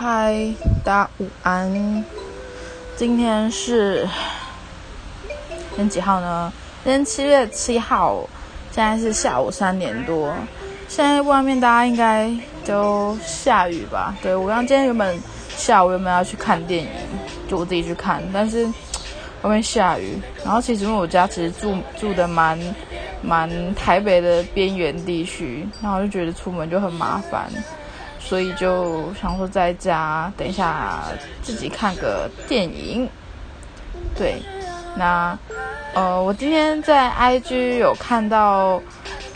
嗨，大家午安。今天是今天几号呢？今天七月七号，现在是下午三点多。现在外面大家应该都下雨吧？对我刚今天原本下午原本要去看电影，就我自己去看，但是外面下雨。然后其实因为我家其实住住的蛮蛮台北的边缘地区，然后就觉得出门就很麻烦。所以就想说在家等一下自己看个电影，对，那呃我今天在 IG 有看到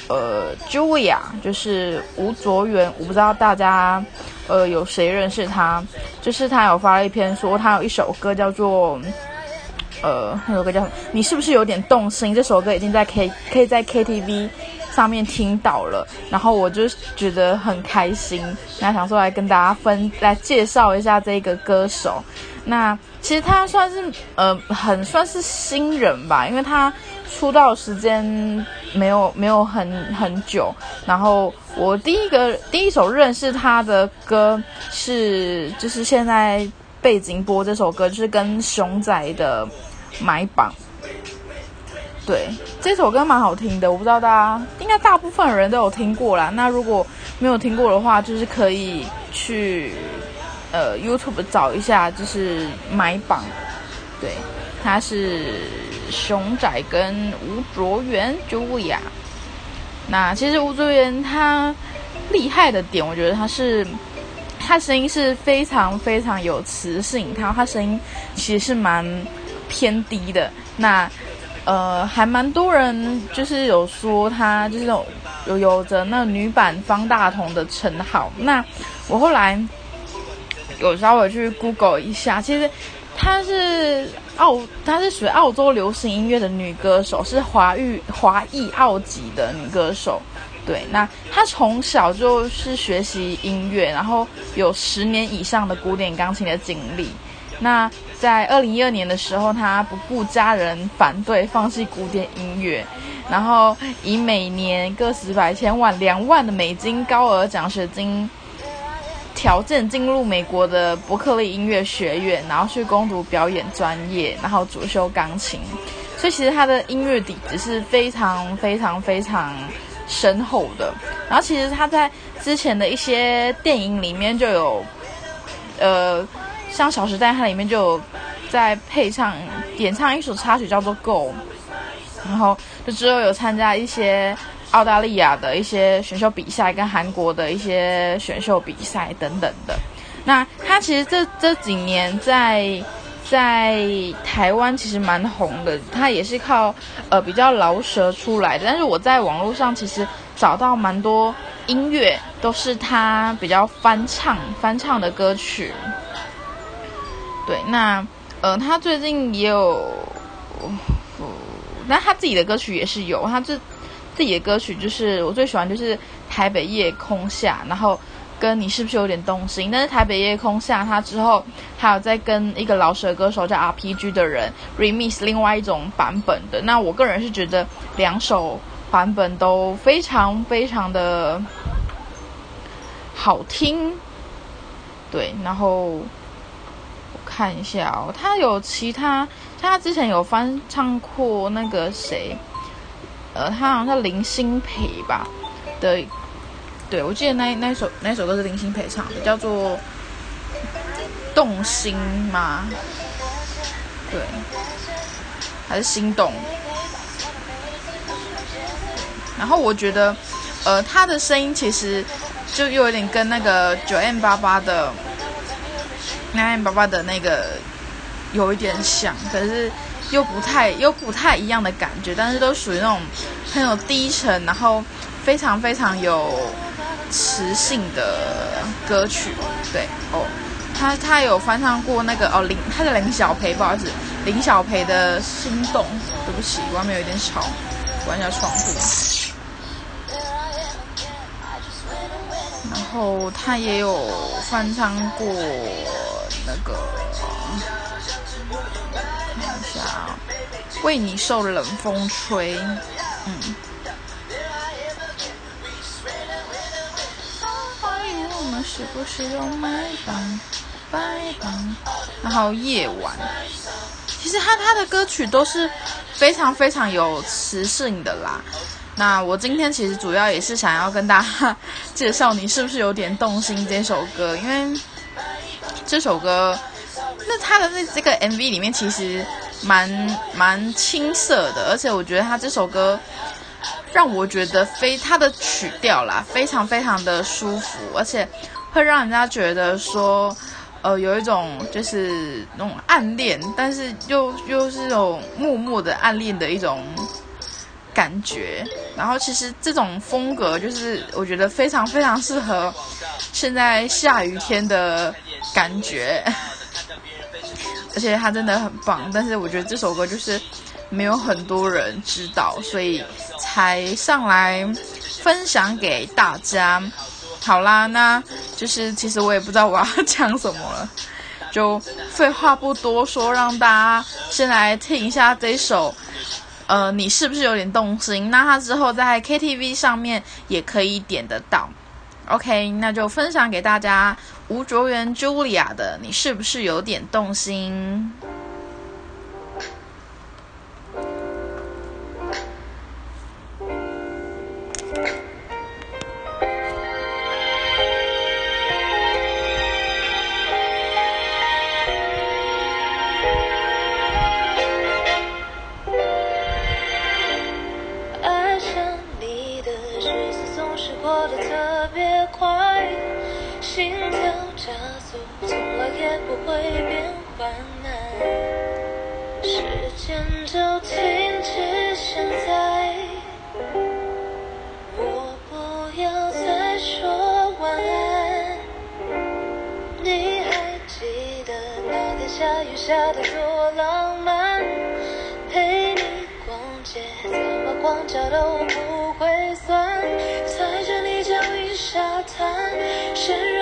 呃 Julia 就是吴卓源，我不知道大家呃有谁认识他，就是他有发了一篇说他有一首歌叫做呃那首歌叫什么？你是不是有点动心？这首歌已经在 K 可以在 KTV。上面听到了，然后我就觉得很开心，那想说来跟大家分来介绍一下这个歌手。那其实他算是呃很算是新人吧，因为他出道时间没有没有很很久。然后我第一个第一首认识他的歌是就是现在背景播这首歌，就是跟熊仔的买榜。对，这首歌蛮好听的，我不知道大家应该大部分人都有听过啦。那如果没有听过的话，就是可以去呃 YouTube 找一下，就是买榜。对，他是熊仔跟吴卓源 Julia。那其实吴卓源他厉害的点，我觉得他是他声音是非常非常有磁性，他他声音其实是蛮偏低的。那呃，还蛮多人就是有说他就是有有着那女版方大同的称号。那我后来有稍微去 Google 一下，其实她是澳，她是属于澳洲流行音乐的女歌手，是华裔华裔澳籍的女歌手。对，那她从小就是学习音乐，然后有十年以上的古典钢琴的经历。那在二零一二年的时候，他不顾家人反对，放弃古典音乐，然后以每年个十百千万两万的美金高额奖学金条件进入美国的伯克利音乐学院，然后去攻读表演专业，然后主修钢琴。所以其实他的音乐底子是非常非常非常深厚的。然后其实他在之前的一些电影里面就有，呃。像《小时代》它里面就有在配唱、演唱一首插曲叫做《Go》，然后就之后有参加一些澳大利亚的一些选秀比赛，跟韩国的一些选秀比赛等等的。那他其实这这几年在在台湾其实蛮红的，他也是靠呃比较饶舌出来的。但是我在网络上其实找到蛮多音乐都是他比较翻唱翻唱的歌曲。对，那呃，他最近也有，那他自己的歌曲也是有，他这自己的歌曲就是我最喜欢就是《台北夜空下》，然后跟你是不是有点动心？但是《台北夜空下》他之后还有在跟一个老舌歌手叫 RPG 的人 remix 另外一种版本的。那我个人是觉得两首版本都非常非常的好听，对，然后。看一下哦，他有其他，他之前有翻唱过那个谁，呃，他好像叫林心培吧的，对我记得那那首那首歌是林心培唱的，叫做《动心》吗？对，还是心动？然后我觉得，呃，他的声音其实就又有点跟那个九 M 八八的。那 M 爸爸的那个有一点像，可是又不太又不太一样的感觉，但是都属于那种很有低沉，然后非常非常有磁性的歌曲。对哦，他他有翻唱过那个哦林，他的林小培，不好意思，林小培的心动。对不起，外面有点吵，关一下窗户。然后他也有翻唱过。那个看一下啊，为你受冷风吹，嗯。欢迎我们是不是有买房？白房，然后夜晚。其实他他的歌曲都是非常非常有磁性的啦。那我今天其实主要也是想要跟大家 介绍你是不是有点动心这首歌，因为这首歌，那他的那这个 MV 里面其实蛮蛮青涩的，而且我觉得他这首歌让我觉得非他的曲调啦，非常非常的舒服，而且会让人家觉得说，呃，有一种就是那种暗恋，但是又又是那种默默的暗恋的一种。感觉，然后其实这种风格就是我觉得非常非常适合现在下雨天的感觉，而且他真的很棒。但是我觉得这首歌就是没有很多人知道，所以才上来分享给大家。好啦，那就是其实我也不知道我要讲什么了，就废话不多说，让大家先来听一下这首。呃，你是不是有点动心？那他之后在 KTV 上面也可以点得到。OK，那就分享给大家吴卓源朱莉亚的，你是不是有点动心？不会变缓慢，时间就停止。现在。我不要再说晚安，你还记得那天下雨下的多浪漫？陪你逛街，怎么光脚都不会酸，踩着你脚印沙滩，陷入。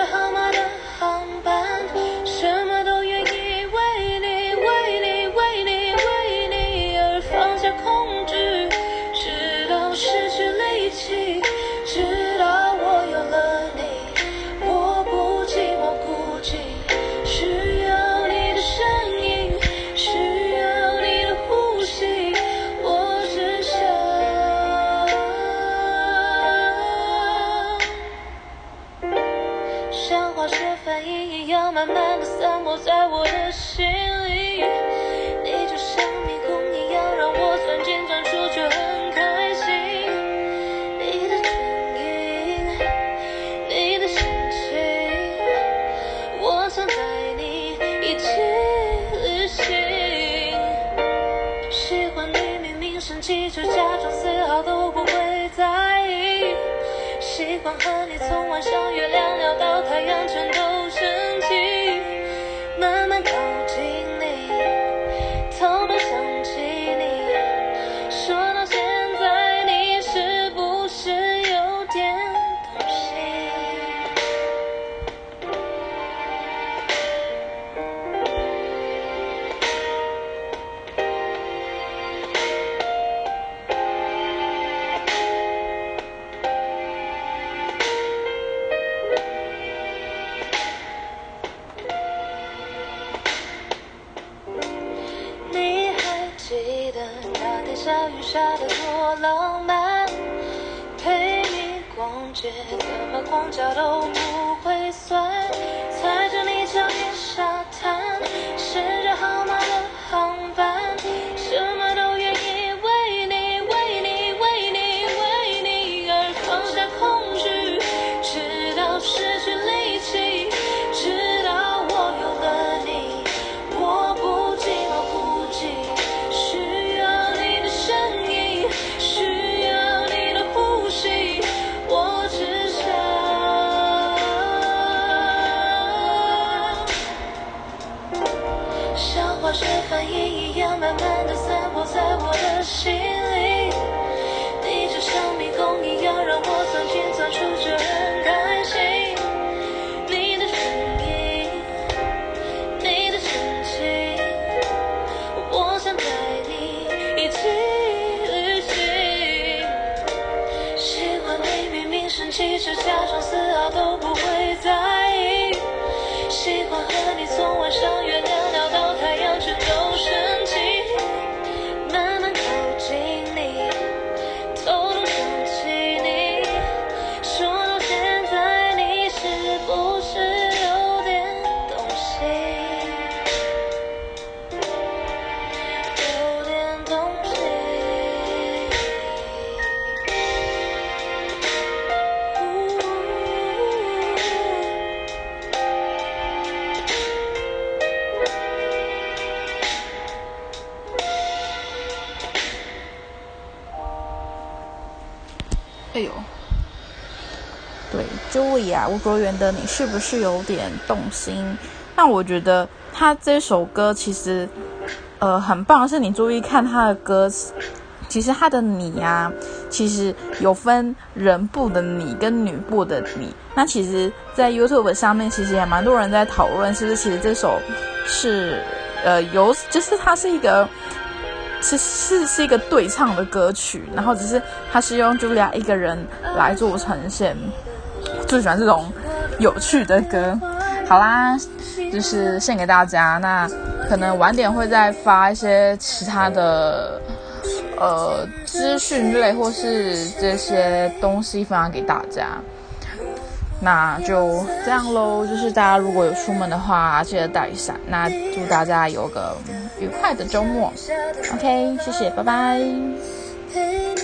要，慢慢的散播在我的心里。你就像迷宫一样，让我钻进钻出就很开心。你的唇印，你的心情，我想带你一起旅行。喜欢你明明生气，却假装丝毫都不会在意。喜欢和你从晚上月亮聊到太阳，全都下雨下的多浪漫？陪你逛街，怎么逛脚都不会酸。踩着你在我的心里。你就像迷宫一样，让我钻进钻出，却很开心。你的声音，你的神情，我想带你一起旅行。喜欢你明明生气，却假装对朱莉亚，吴卓源的你是不是有点动心？那我觉得他这首歌其实，呃，很棒，是你注意看他的歌词，其实他的你呀，其实有分人部的你跟女部的你。那其实，在 YouTube 上面，其实也蛮多人在讨论，是不是其实这首是，呃，有，就是它是一个。是是是一个对唱的歌曲，然后只是他是用茱莉亚一个人来做呈现，最喜欢这种有趣的歌。好啦，就是献给大家。那可能晚点会再发一些其他的呃资讯类或是这些东西分享给大家。那就这样喽，就是大家如果有出门的话，记得带伞。那祝大家有个愉快的周末。OK，谢谢，拜拜。